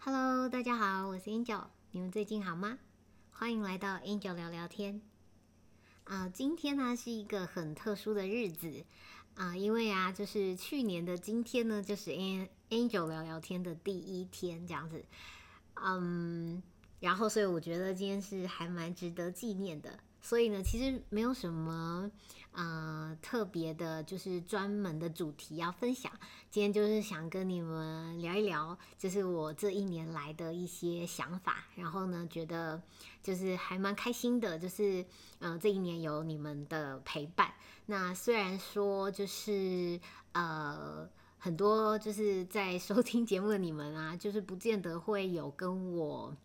Hello，大家好，我是 Angel，你们最近好吗？欢迎来到 Angel 聊聊天。啊，今天呢是一个很特殊的日子啊，因为啊，就是去年的今天呢，就是 Angel 聊聊天的第一天，这样子。嗯，然后所以我觉得今天是还蛮值得纪念的。所以呢，其实没有什么呃特别的，就是专门的主题要分享。今天就是想跟你们聊一聊，就是我这一年来的一些想法。然后呢，觉得就是还蛮开心的，就是呃这一年有你们的陪伴。那虽然说就是呃很多就是在收听节目的你们啊，就是不见得会有跟我。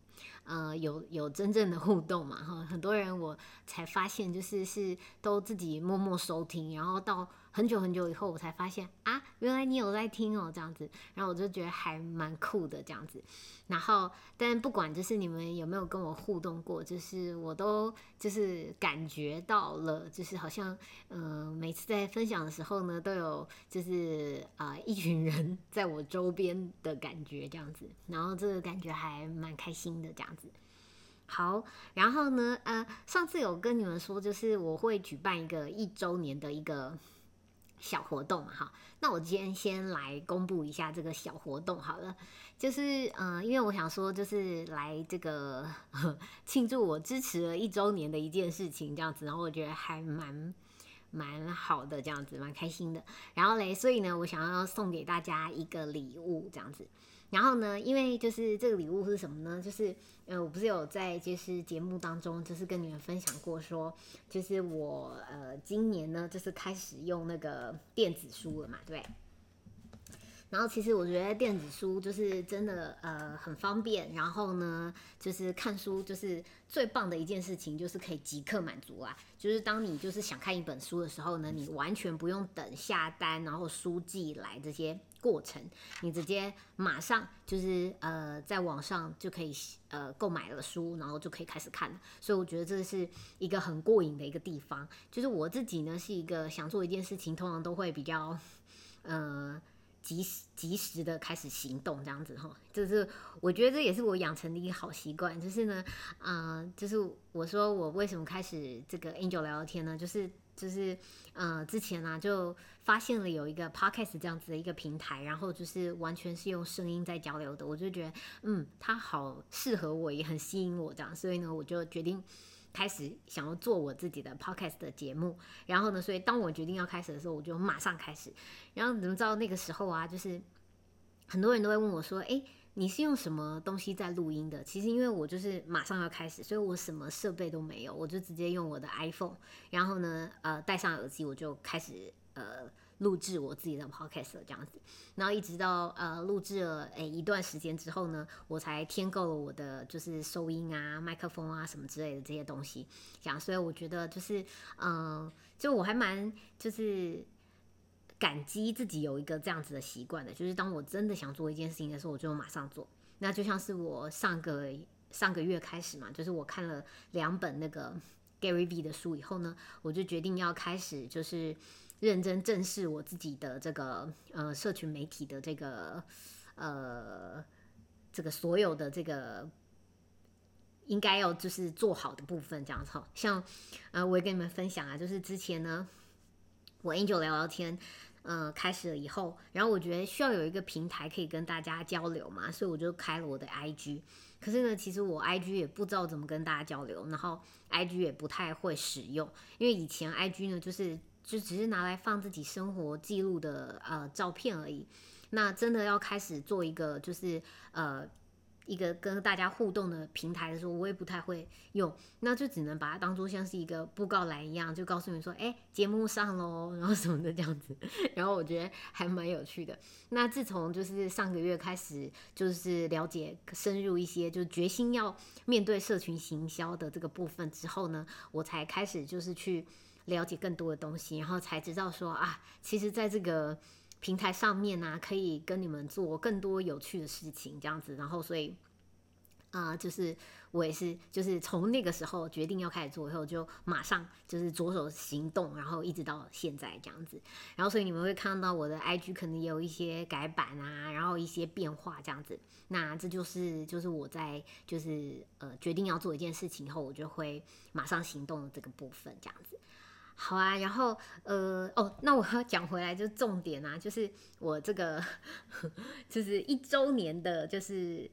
呃，有有真正的互动嘛？哈，很多人我才发现，就是是都自己默默收听，然后到。很久很久以后，我才发现啊，原来你有在听哦，这样子，然后我就觉得还蛮酷的这样子。然后，但不管就是你们有没有跟我互动过，就是我都就是感觉到了，就是好像呃，每次在分享的时候呢，都有就是啊一群人在我周边的感觉这样子，然后这个感觉还蛮开心的这样子。好，然后呢，呃，上次有跟你们说，就是我会举办一个一周年的一个。小活动嘛，哈，那我今天先来公布一下这个小活动好了，就是嗯，因为我想说，就是来这个 庆祝我支持了一周年的一件事情，这样子，然后我觉得还蛮蛮好的，这样子蛮开心的。然后嘞，所以呢，我想要送给大家一个礼物，这样子。然后呢，因为就是这个礼物是什么呢？就是呃，我不是有在就是节目当中，就是跟你们分享过，说就是我呃今年呢，就是开始用那个电子书了嘛，对？然后其实我觉得电子书就是真的呃很方便，然后呢就是看书就是最棒的一件事情就是可以即刻满足啊，就是当你就是想看一本书的时候呢，你完全不用等下单，然后书寄来这些过程，你直接马上就是呃在网上就可以呃购买了书，然后就可以开始看了。所以我觉得这是一个很过瘾的一个地方。就是我自己呢是一个想做一件事情，通常都会比较呃。及时及时的开始行动，这样子哈，就是我觉得这也是我养成的一个好习惯。就是呢，啊，就是我说我为什么开始这个 Angel 聊聊天呢？就是就是呃，之前呢就发现了有一个 Podcast 这样子的一个平台，然后就是完全是用声音在交流的，我就觉得嗯，它好适合我，也很吸引我这样，所以呢，我就决定。开始想要做我自己的 podcast 的节目，然后呢，所以当我决定要开始的时候，我就马上开始。然后怎么知道那个时候啊，就是很多人都会问我说：“诶，你是用什么东西在录音的？”其实因为我就是马上要开始，所以我什么设备都没有，我就直接用我的 iPhone，然后呢，呃，戴上耳机我就开始呃。录制我自己的 podcast 这样子，然后一直到呃录制了诶一段时间之后呢，我才添购了我的就是收音啊、麦克风啊什么之类的这些东西，这样，所以我觉得就是嗯，就我还蛮就是感激自己有一个这样子的习惯的，就是当我真的想做一件事情的时候，我就马上做。那就像是我上个上个月开始嘛，就是我看了两本那个 Gary V 的书以后呢，我就决定要开始就是。认真正视我自己的这个呃社群媒体的这个呃这个所有的这个应该要就是做好的部分，这样子哈。像呃我也跟你们分享啊，就是之前呢我 Angel 聊聊天，呃开始了以后，然后我觉得需要有一个平台可以跟大家交流嘛，所以我就开了我的 IG。可是呢，其实我 IG 也不知道怎么跟大家交流，然后 IG 也不太会使用，因为以前 IG 呢就是。就只是拿来放自己生活记录的呃照片而已。那真的要开始做一个就是呃一个跟大家互动的平台的时候，我也不太会用。那就只能把它当做像是一个布告栏一样，就告诉你说，哎，节目上喽，然后什么的这样子。然后我觉得还蛮有趣的。那自从就是上个月开始，就是了解深入一些，就决心要面对社群行销的这个部分之后呢，我才开始就是去。了解更多的东西，然后才知道说啊，其实在这个平台上面呢，可以跟你们做更多有趣的事情，这样子。然后，所以啊，就是我也是，就是从那个时候决定要开始做以后，就马上就是着手行动，然后一直到现在这样子。然后所以你们会看到我的 IG 可能也有一些改版啊，然后一些变化这样子。那这就是就是我在就是呃决定要做一件事情以后，我就会马上行动的这个部分这样子。好啊，然后呃哦，那我要讲回来就是重点啊，就是我这个 就是一周年的，就是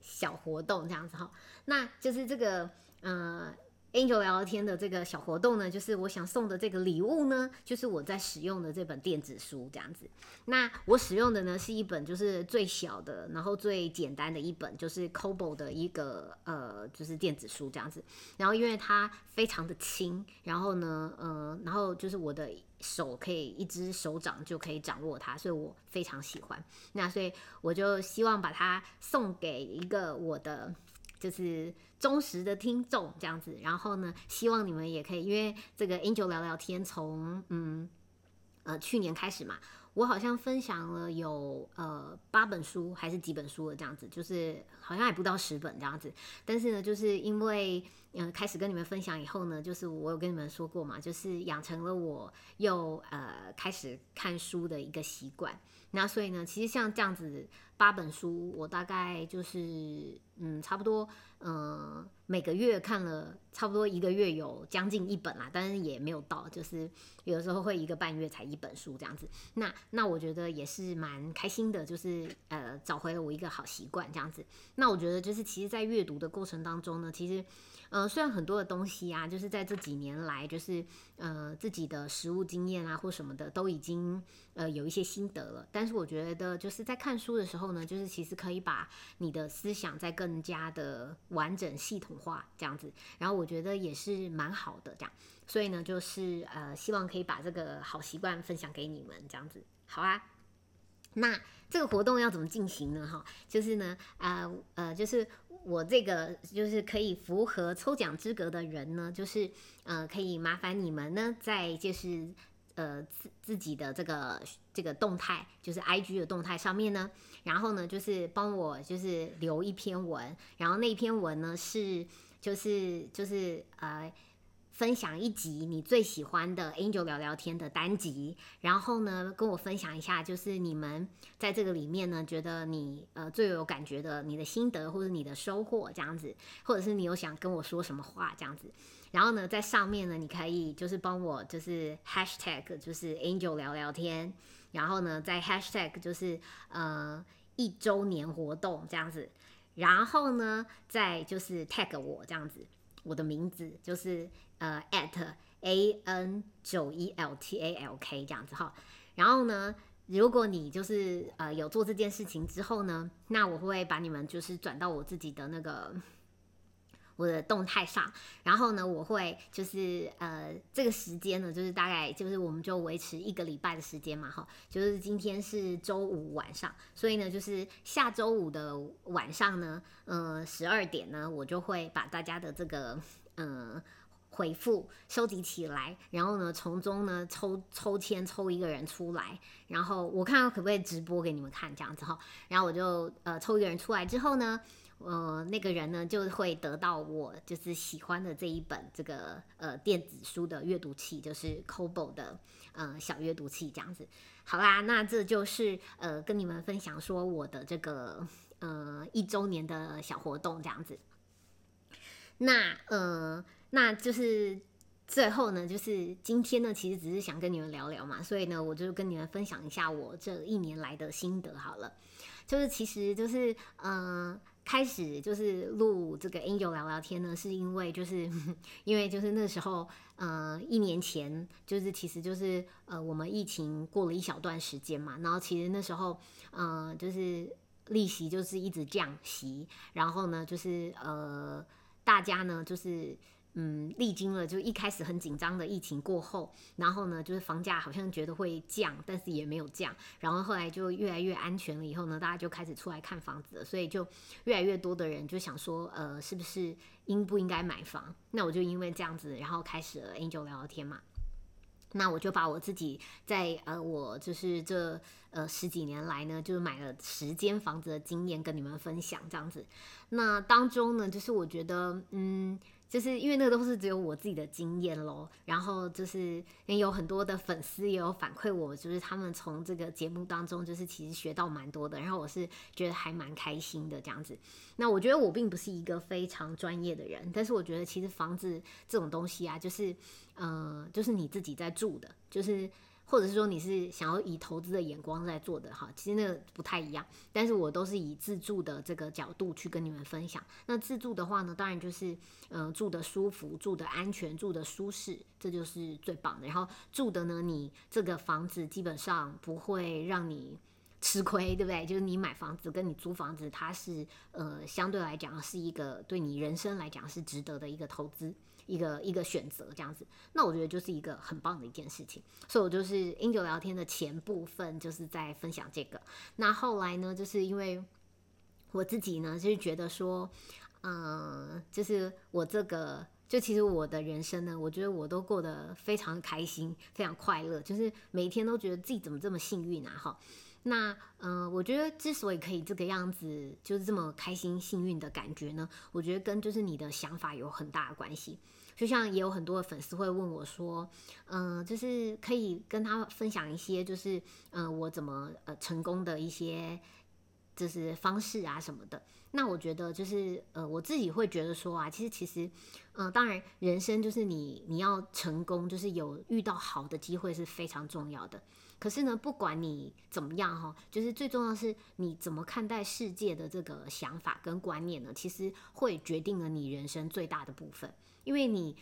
小活动这样子哈，那就是这个呃。Angel 聊天的这个小活动呢，就是我想送的这个礼物呢，就是我在使用的这本电子书这样子。那我使用的呢是一本就是最小的，然后最简单的一本，就是 Kobo 的一个呃，就是电子书这样子。然后因为它非常的轻，然后呢，呃，然后就是我的手可以一只手掌就可以掌握它，所以我非常喜欢。那所以我就希望把它送给一个我的。就是忠实的听众这样子，然后呢，希望你们也可以，因为这个 Angel 聊聊天从嗯呃去年开始嘛，我好像分享了有呃八本书还是几本书了这样子，就是好像还不到十本这样子，但是呢，就是因为嗯开始跟你们分享以后呢，就是我有跟你们说过嘛，就是养成了我又呃开始看书的一个习惯，那所以呢，其实像这样子。八本书，我大概就是嗯，差不多嗯，每个月看了差不多一个月有将近一本啦，但是也没有到，就是有的时候会一个半月才一本书这样子。那那我觉得也是蛮开心的，就是呃找回了我一个好习惯这样子。那我觉得就是其实，在阅读的过程当中呢，其实。呃，虽然很多的东西啊，就是在这几年来，就是呃自己的实物经验啊或什么的，都已经呃有一些心得了。但是我觉得就是在看书的时候呢，就是其实可以把你的思想再更加的完整系统化这样子。然后我觉得也是蛮好的这样。所以呢，就是呃希望可以把这个好习惯分享给你们这样子。好啊，那这个活动要怎么进行呢？哈，就是呢，啊呃就是。我这个就是可以符合抽奖资格的人呢，就是呃，可以麻烦你们呢，在就是呃自自己的这个这个动态，就是 I G 的动态上面呢，然后呢，就是帮我就是留一篇文，然后那篇文呢是就是就是呃。分享一集你最喜欢的 Angel 聊聊天的单集，然后呢，跟我分享一下，就是你们在这个里面呢，觉得你呃最有感觉的你的心得或者你的收获这样子，或者是你有想跟我说什么话这样子，然后呢，在上面呢，你可以就是帮我就是 Hashtag 就是 Angel 聊聊天，然后呢，在 Hashtag 就是呃一周年活动这样子，然后呢，再就是 Tag 我这样子。我的名字就是呃 at a n 九一 l t a l k 这样子哈，然后呢，如果你就是呃有做这件事情之后呢，那我会把你们就是转到我自己的那个。我的动态上，然后呢，我会就是呃这个时间呢，就是大概就是我们就维持一个礼拜的时间嘛，哈，就是今天是周五晚上，所以呢，就是下周五的晚上呢，呃十二点呢，我就会把大家的这个嗯回复收集起来，然后呢，从中呢抽抽签抽一个人出来，然后我看看可不可以直播给你们看这样子哈，然后我就呃抽一个人出来之后呢。呃，那个人呢就会得到我就是喜欢的这一本这个呃电子书的阅读器，就是 Kobo 的呃小阅读器这样子。好啦，那这就是呃跟你们分享说我的这个呃一周年的小活动这样子。那呃那就是最后呢，就是今天呢其实只是想跟你们聊聊嘛，所以呢我就跟你们分享一下我这一年来的心得好了。就是其实就是嗯。开始就是录这个 Angel 聊聊天呢，是因为就是 因为就是那时候，呃，一年前就是其实就是呃，我们疫情过了一小段时间嘛，然后其实那时候，呃，就是利息就是一直降息，然后呢，就是呃，大家呢就是。嗯，历经了就一开始很紧张的疫情过后，然后呢，就是房价好像觉得会降，但是也没有降，然后后来就越来越安全了。以后呢，大家就开始出来看房子了，所以就越来越多的人就想说，呃，是不是应不应该买房？那我就因为这样子，然后开始了 Angel 聊聊天嘛。那我就把我自己在呃，我就是这呃十几年来呢，就是买了十间房子的经验跟你们分享这样子。那当中呢，就是我觉得，嗯。就是因为那个都是只有我自己的经验喽，然后就是也有很多的粉丝也有反馈我，就是他们从这个节目当中就是其实学到蛮多的，然后我是觉得还蛮开心的这样子。那我觉得我并不是一个非常专业的人，但是我觉得其实房子这种东西啊，就是呃，就是你自己在住的，就是。或者是说你是想要以投资的眼光在做的哈，其实那个不太一样。但是我都是以自住的这个角度去跟你们分享。那自住的话呢，当然就是嗯住的舒服、住的安全、住的舒适，这就是最棒的。然后住的呢，你这个房子基本上不会让你吃亏，对不对？就是你买房子跟你租房子，它是呃相对来讲是一个对你人生来讲是值得的一个投资。一个一个选择这样子，那我觉得就是一个很棒的一件事情，所以我就是英九聊天的前部分就是在分享这个。那后来呢，就是因为我自己呢，就是觉得说，嗯，就是我这个，就其实我的人生呢，我觉得我都过得非常开心，非常快乐，就是每天都觉得自己怎么这么幸运啊，哈。那嗯，我觉得之所以可以这个样子，就是这么开心、幸运的感觉呢，我觉得跟就是你的想法有很大的关系。就像也有很多的粉丝会问我说，嗯，就是可以跟他分享一些，就是嗯，我怎么呃成功的一些就是方式啊什么的。那我觉得就是呃，我自己会觉得说啊，其实其实嗯，当然人生就是你你要成功，就是有遇到好的机会是非常重要的。可是呢，不管你怎么样哈，就是最重要是你怎么看待世界的这个想法跟观念呢，其实会决定了你人生最大的部分。因为你，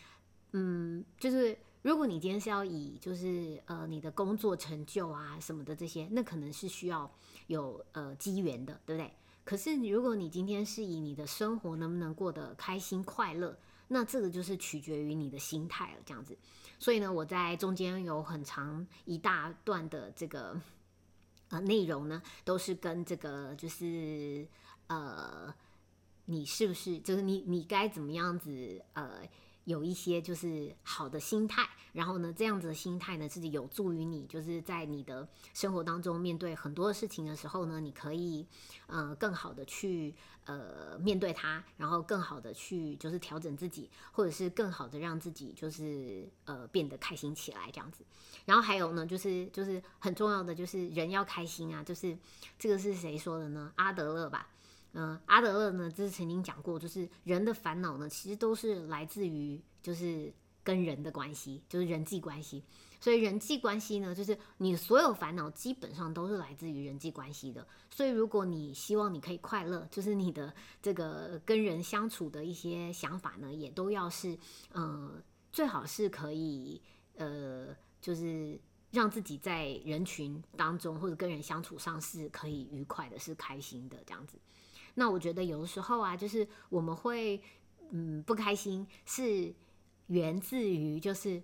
嗯，就是如果你今天是要以就是呃你的工作成就啊什么的这些，那可能是需要有呃机缘的，对不对？可是如果你今天是以你的生活能不能过得开心快乐，那这个就是取决于你的心态了，这样子。所以呢，我在中间有很长一大段的这个呃内容呢，都是跟这个就是呃。你是不是就是你？你该怎么样子？呃，有一些就是好的心态，然后呢，这样子的心态呢，自己有助于你，就是在你的生活当中面对很多事情的时候呢，你可以呃更好的去呃面对它，然后更好的去就是调整自己，或者是更好的让自己就是呃变得开心起来这样子。然后还有呢，就是就是很重要的就是人要开心啊，就是这个是谁说的呢？阿德勒吧。嗯，阿德勒呢，就是曾经讲过，就是人的烦恼呢，其实都是来自于就是跟人的关系，就是人际关系。所以人际关系呢，就是你所有烦恼基本上都是来自于人际关系的。所以如果你希望你可以快乐，就是你的这个跟人相处的一些想法呢，也都要是，呃，最好是可以，呃，就是让自己在人群当中或者跟人相处上是可以愉快的，是开心的这样子。那我觉得有的时候啊，就是我们会嗯不开心，是源自于就是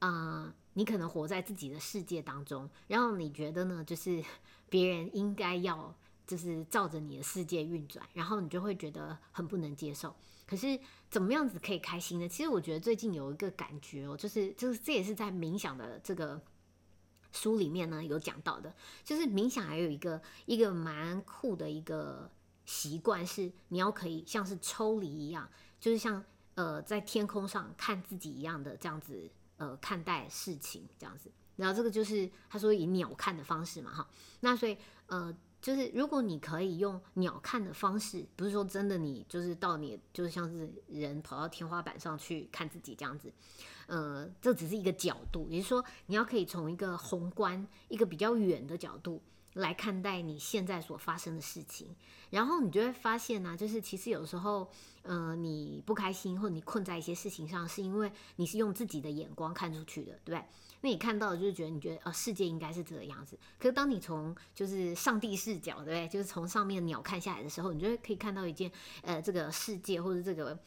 啊，你可能活在自己的世界当中，然后你觉得呢，就是 别人应该要就是照着你的世界运转，然后你就会觉得很不能接受。可是怎么样子可以开心呢？其实我觉得最近有一个感觉哦，就是就是这也是在冥想的这个书里面呢有讲到的，就是冥想还有一个一个蛮酷的一个。习惯是你要可以像是抽离一样，就是像呃在天空上看自己一样的这样子呃看待事情这样子，然后这个就是他说以鸟看的方式嘛哈，那所以呃就是如果你可以用鸟看的方式，不是说真的你就是到你就是像是人跑到天花板上去看自己这样子，呃这只是一个角度，也就是说你要可以从一个宏观一个比较远的角度。来看待你现在所发生的事情，然后你就会发现呢，就是其实有时候，呃，你不开心或者你困在一些事情上，是因为你是用自己的眼光看出去的，对不对？那你看到的就是觉得你觉得呃世界应该是这个样子，可是当你从就是上帝视角，对不对？就是从上面鸟看下来的时候，你就会可以看到一件呃这个世界或者这个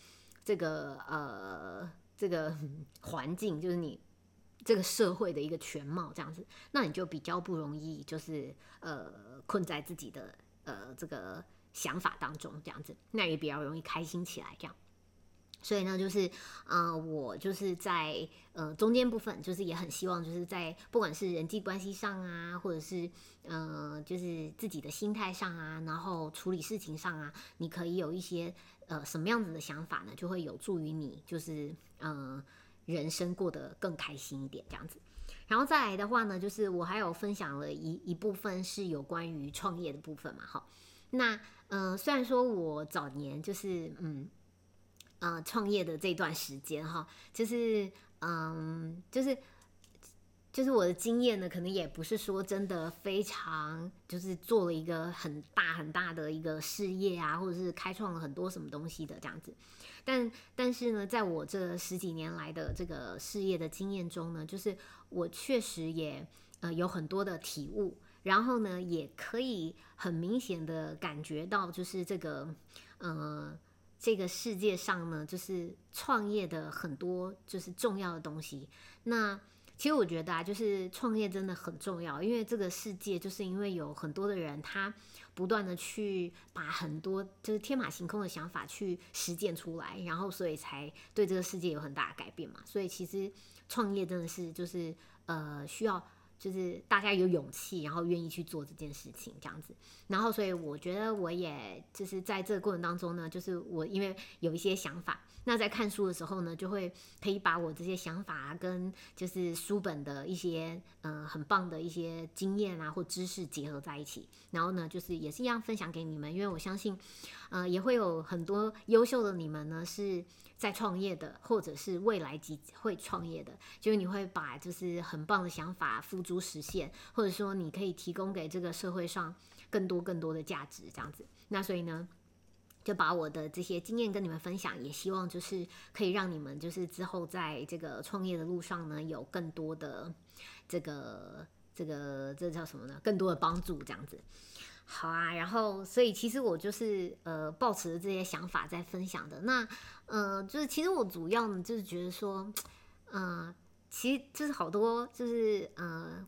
这个呃这个环境，就是你。这个社会的一个全貌这样子，那你就比较不容易，就是呃困在自己的呃这个想法当中这样子，那也比较容易开心起来这样。所以呢，就是呃，我就是在呃中间部分，就是也很希望就是在不管是人际关系上啊，或者是呃就是自己的心态上啊，然后处理事情上啊，你可以有一些呃什么样子的想法呢，就会有助于你就是呃人生过得更开心一点这样子。然后再来的话呢，就是我还有分享了一一部分是有关于创业的部分嘛，哈。那嗯，虽然说我早年就是嗯。呃，创业的这段时间哈，就是嗯，就是就是我的经验呢，可能也不是说真的非常，就是做了一个很大很大的一个事业啊，或者是开创了很多什么东西的这样子。但但是呢，在我这十几年来的这个事业的经验中呢，就是我确实也呃有很多的体悟，然后呢，也可以很明显的感觉到，就是这个呃。这个世界上呢，就是创业的很多就是重要的东西。那其实我觉得啊，就是创业真的很重要，因为这个世界就是因为有很多的人，他不断的去把很多就是天马行空的想法去实践出来，然后所以才对这个世界有很大的改变嘛。所以其实创业真的是就是呃需要。就是大家有勇气，然后愿意去做这件事情，这样子。然后，所以我觉得我也就是在这个过程当中呢，就是我因为有一些想法，那在看书的时候呢，就会可以把我这些想法跟就是书本的一些嗯很棒的一些经验啊或知识结合在一起。然后呢，就是也是一样分享给你们，因为我相信，呃，也会有很多优秀的你们呢是。在创业的，或者是未来即会创业的，就是你会把就是很棒的想法付诸实现，或者说你可以提供给这个社会上更多更多的价值，这样子。那所以呢，就把我的这些经验跟你们分享，也希望就是可以让你们就是之后在这个创业的路上呢，有更多的这个这个这叫什么呢？更多的帮助，这样子。好啊，然后所以其实我就是呃，抱持这些想法在分享的。那呃，就是其实我主要呢，就是觉得说，嗯，其实就是好多就是呃，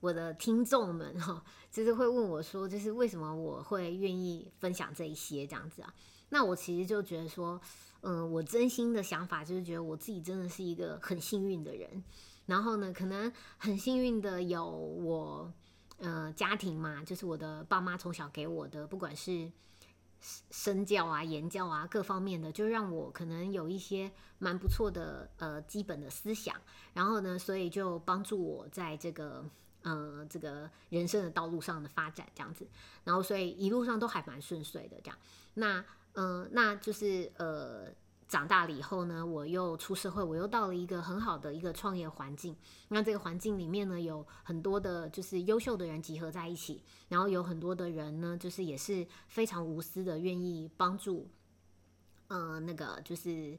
我的听众们哈，就是会问我说，就是为什么我会愿意分享这一些这样子啊？那我其实就觉得说，嗯，我真心的想法就是觉得我自己真的是一个很幸运的人，然后呢，可能很幸运的有我。呃，家庭嘛，就是我的爸妈从小给我的，不管是身教啊、言教啊各方面的，就让我可能有一些蛮不错的呃基本的思想，然后呢，所以就帮助我在这个呃这个人生的道路上的发展这样子，然后所以一路上都还蛮顺遂的这样。那嗯，那就是呃。长大了以后呢，我又出社会，我又到了一个很好的一个创业环境。那这个环境里面呢，有很多的就是优秀的人集合在一起，然后有很多的人呢，就是也是非常无私的，愿意帮助，呃，那个就是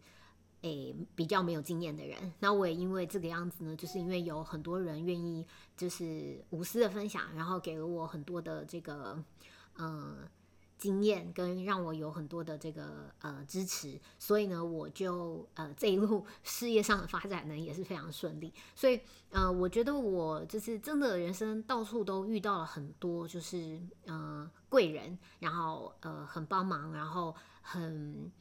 诶比较没有经验的人。那我也因为这个样子呢，就是因为有很多人愿意就是无私的分享，然后给了我很多的这个嗯。经验跟让我有很多的这个呃支持，所以呢，我就呃这一路 事业上的发展呢也是非常顺利。所以呃，我觉得我就是真的人生到处都遇到了很多就是呃贵人，然后呃很帮忙，然后很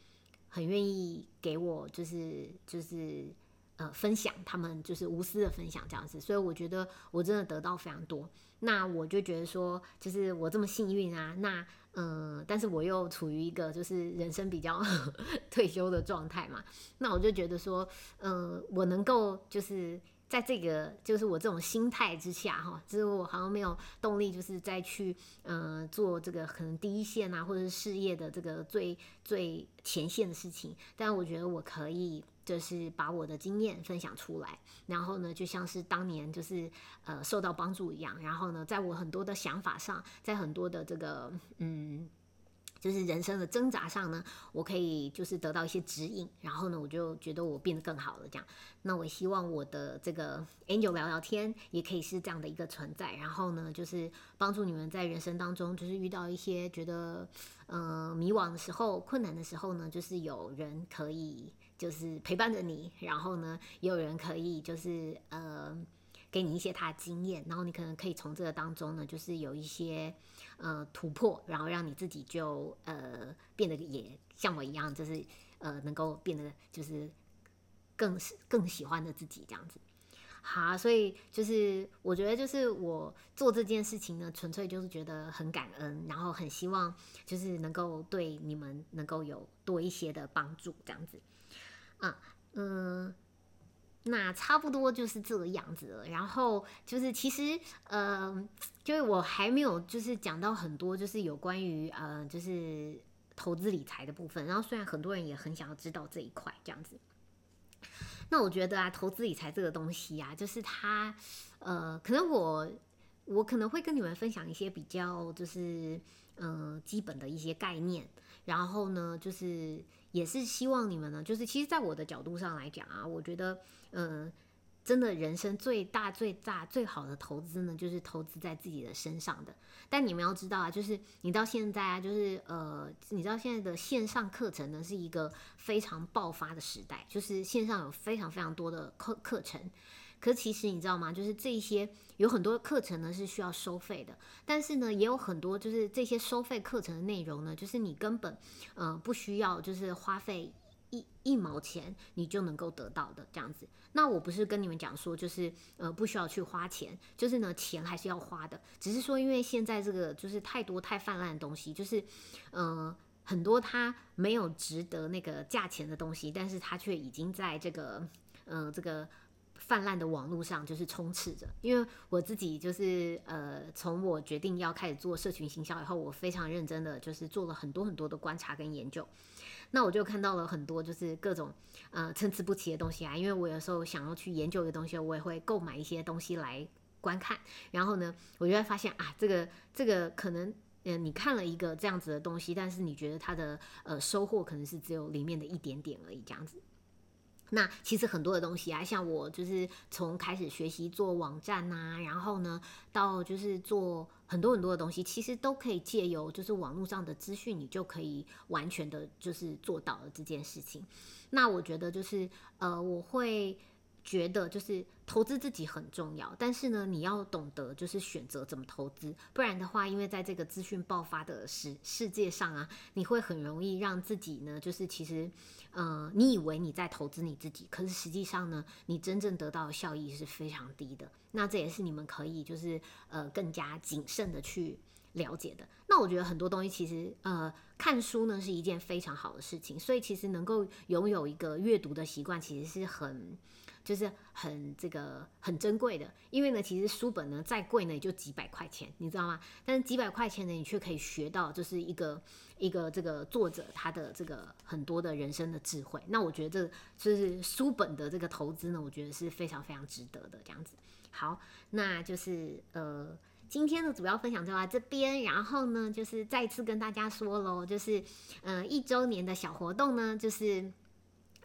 很愿意给我就是就是呃分享，他们就是无私的分享这样子。所以我觉得我真的得到非常多。那我就觉得说，就是我这么幸运啊，那。嗯，但是我又处于一个就是人生比较 退休的状态嘛，那我就觉得说，嗯，我能够就是在这个就是我这种心态之下哈，就是我好像没有动力，就是再去嗯做这个可能第一线啊，或者是事业的这个最最前线的事情，但我觉得我可以。就是把我的经验分享出来，然后呢，就像是当年就是呃受到帮助一样，然后呢，在我很多的想法上，在很多的这个嗯，就是人生的挣扎上呢，我可以就是得到一些指引，然后呢，我就觉得我变得更好了。这样，那我希望我的这个 Angel 聊聊天也可以是这样的一个存在，然后呢，就是帮助你们在人生当中，就是遇到一些觉得嗯迷惘的时候、困难的时候呢，就是有人可以。就是陪伴着你，然后呢，也有人可以就是呃，给你一些他的经验，然后你可能可以从这个当中呢，就是有一些呃突破，然后让你自己就呃变得也像我一样，就是呃能够变得就是更更喜欢的自己这样子。好，所以就是我觉得就是我做这件事情呢，纯粹就是觉得很感恩，然后很希望就是能够对你们能够有多一些的帮助这样子。啊，嗯。那差不多就是这个样子了。然后就是其实，呃，就是我还没有就是讲到很多，就是有关于呃，就是投资理财的部分。然后虽然很多人也很想要知道这一块这样子，那我觉得啊，投资理财这个东西啊，就是它，呃，可能我我可能会跟你们分享一些比较就是嗯基本的一些概念。然后呢，就是也是希望你们呢，就是其实，在我的角度上来讲啊，我觉得。嗯，真的，人生最大、最大、最好的投资呢，就是投资在自己的身上的。但你们要知道啊，就是你到现在啊，就是呃，你知道现在的线上课程呢，是一个非常爆发的时代，就是线上有非常非常多的课课程。可是其实你知道吗？就是这些有很多课程呢是需要收费的，但是呢，也有很多就是这些收费课程的内容呢，就是你根本呃不需要就是花费。一一毛钱你就能够得到的这样子，那我不是跟你们讲说，就是呃不需要去花钱，就是呢钱还是要花的，只是说因为现在这个就是太多太泛滥的东西，就是呃很多它没有值得那个价钱的东西，但是它却已经在这个呃这个。泛滥的网络上就是充斥着，因为我自己就是呃，从我决定要开始做社群行销以后，我非常认真的就是做了很多很多的观察跟研究，那我就看到了很多就是各种呃参差不齐的东西啊，因为我有时候想要去研究一个东西，我也会购买一些东西来观看，然后呢，我就会发现啊，这个这个可能嗯，你看了一个这样子的东西，但是你觉得它的呃收获可能是只有里面的一点点而已，这样子。那其实很多的东西啊，像我就是从开始学习做网站呐，然后呢，到就是做很多很多的东西，其实都可以借由就是网络上的资讯，你就可以完全的就是做到了这件事情。那我觉得就是呃，我会。觉得就是投资自己很重要，但是呢，你要懂得就是选择怎么投资，不然的话，因为在这个资讯爆发的世世界上啊，你会很容易让自己呢，就是其实，呃，你以为你在投资你自己，可是实际上呢，你真正得到的效益是非常低的。那这也是你们可以就是呃更加谨慎的去了解的。那我觉得很多东西其实呃看书呢是一件非常好的事情，所以其实能够拥有一个阅读的习惯，其实是很。就是很这个很珍贵的，因为呢，其实书本呢再贵呢也就几百块钱，你知道吗？但是几百块钱呢，你却可以学到就是一个一个这个作者他的这个很多的人生的智慧。那我觉得这就是书本的这个投资呢，我觉得是非常非常值得的这样子。好，那就是呃今天的主要分享就到这边，然后呢就是再次跟大家说喽，就是嗯一周年的小活动呢就是。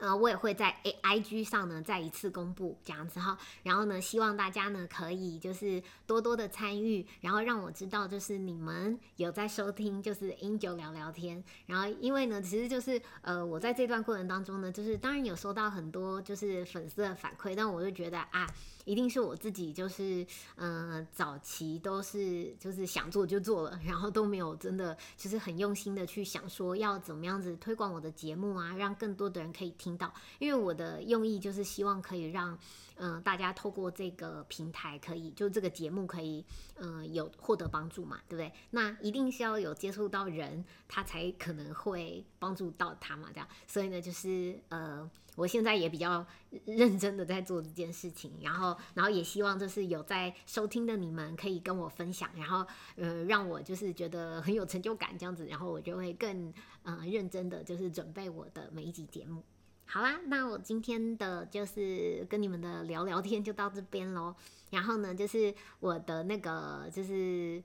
呃，我也会在 A I G 上呢再一次公布这样子哈，然后呢，希望大家呢可以就是多多的参与，然后让我知道就是你们有在收听，就是 Angel 聊聊天。然后因为呢，其实就是呃，我在这段过程当中呢，就是当然有收到很多就是粉丝的反馈，但我就觉得啊。一定是我自己，就是嗯，早期都是就是想做就做了，然后都没有真的就是很用心的去想说要怎么样子推广我的节目啊，让更多的人可以听听到。因为我的用意就是希望可以让嗯大家透过这个平台，可以就这个节目可以嗯有获得帮助嘛，对不对？那一定是要有接触到人，他才可能会帮助到他嘛，这样。所以呢，就是呃。我现在也比较认真的在做这件事情，然后，然后也希望就是有在收听的你们可以跟我分享，然后，呃，让我就是觉得很有成就感这样子，然后我就会更，呃，认真的就是准备我的每一集节目。好啦，那我今天的就是跟你们的聊聊天就到这边喽。然后呢，就是我的那个就是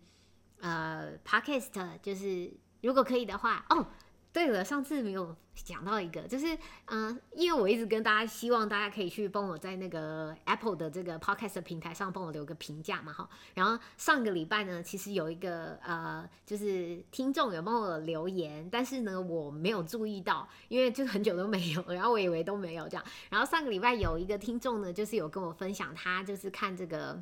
呃，podcast，就是如果可以的话，哦。对了，上次没有讲到一个，就是嗯，因为我一直跟大家希望大家可以去帮我在那个 Apple 的这个 Podcast 平台上帮我留个评价嘛，哈。然后上个礼拜呢，其实有一个呃，就是听众有帮我留言，但是呢，我没有注意到，因为就很久都没有，然后我以为都没有这样。然后上个礼拜有一个听众呢，就是有跟我分享，他就是看这个。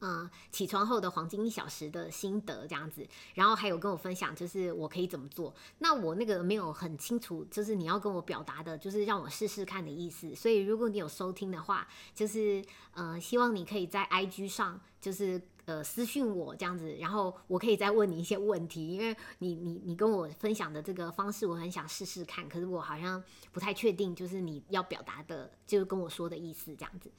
嗯，起床后的黄金一小时的心得这样子，然后还有跟我分享，就是我可以怎么做。那我那个没有很清楚，就是你要跟我表达的，就是让我试试看的意思。所以如果你有收听的话，就是呃，希望你可以在 IG 上，就是呃私讯我这样子，然后我可以再问你一些问题，因为你你你跟我分享的这个方式，我很想试试看，可是我好像不太确定，就是你要表达的，就是跟我说的意思这样子。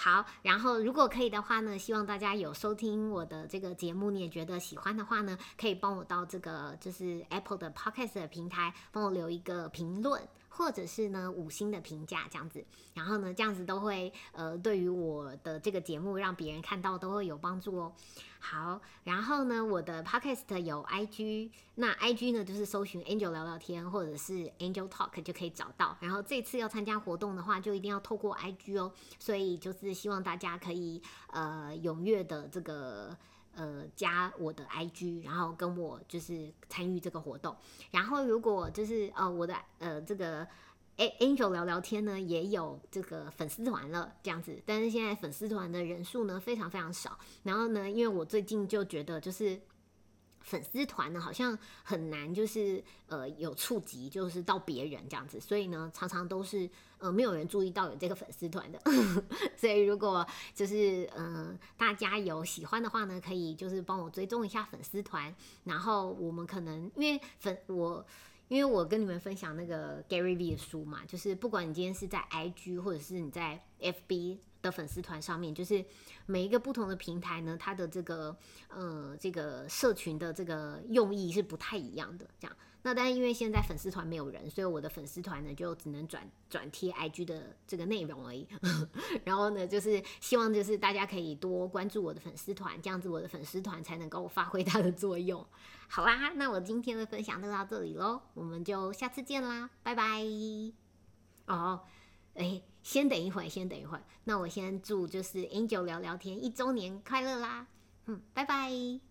好，然后如果可以的话呢，希望大家有收听我的这个节目，你也觉得喜欢的话呢，可以帮我到这个就是 Apple 的 Podcast 的平台，帮我留一个评论。或者是呢五星的评价这样子，然后呢这样子都会呃对于我的这个节目让别人看到都会有帮助哦。好，然后呢我的 podcast 有 IG，那 IG 呢就是搜寻 Angel 聊聊天或者是 Angel Talk 就可以找到。然后这次要参加活动的话，就一定要透过 IG 哦。所以就是希望大家可以呃踊跃的这个。呃，加我的 IG，然后跟我就是参与这个活动。然后如果就是呃我的呃这个 Angel 聊聊天呢，也有这个粉丝团了这样子。但是现在粉丝团的人数呢非常非常少。然后呢，因为我最近就觉得就是。粉丝团呢，好像很难，就是呃有触及，就是到别人这样子，所以呢，常常都是呃没有人注意到有这个粉丝团的。所以如果就是嗯大家有喜欢的话呢，可以就是帮我追踪一下粉丝团，然后我们可能因为粉我因为我跟你们分享那个 Gary V 的书嘛，就是不管你今天是在 IG 或者是你在 FB。的粉丝团上面，就是每一个不同的平台呢，它的这个呃这个社群的这个用意是不太一样的。这样，那但是因为现在粉丝团没有人，所以我的粉丝团呢就只能转转贴 IG 的这个内容而已。然后呢，就是希望就是大家可以多关注我的粉丝团，这样子我的粉丝团才能够发挥它的作用。好啦，那我今天的分享就到这里喽，我们就下次见啦，拜拜。哦。哎，先等一会儿，先等一会儿。那我先祝就是 Angel 聊聊天一周年快乐啦！嗯，拜拜。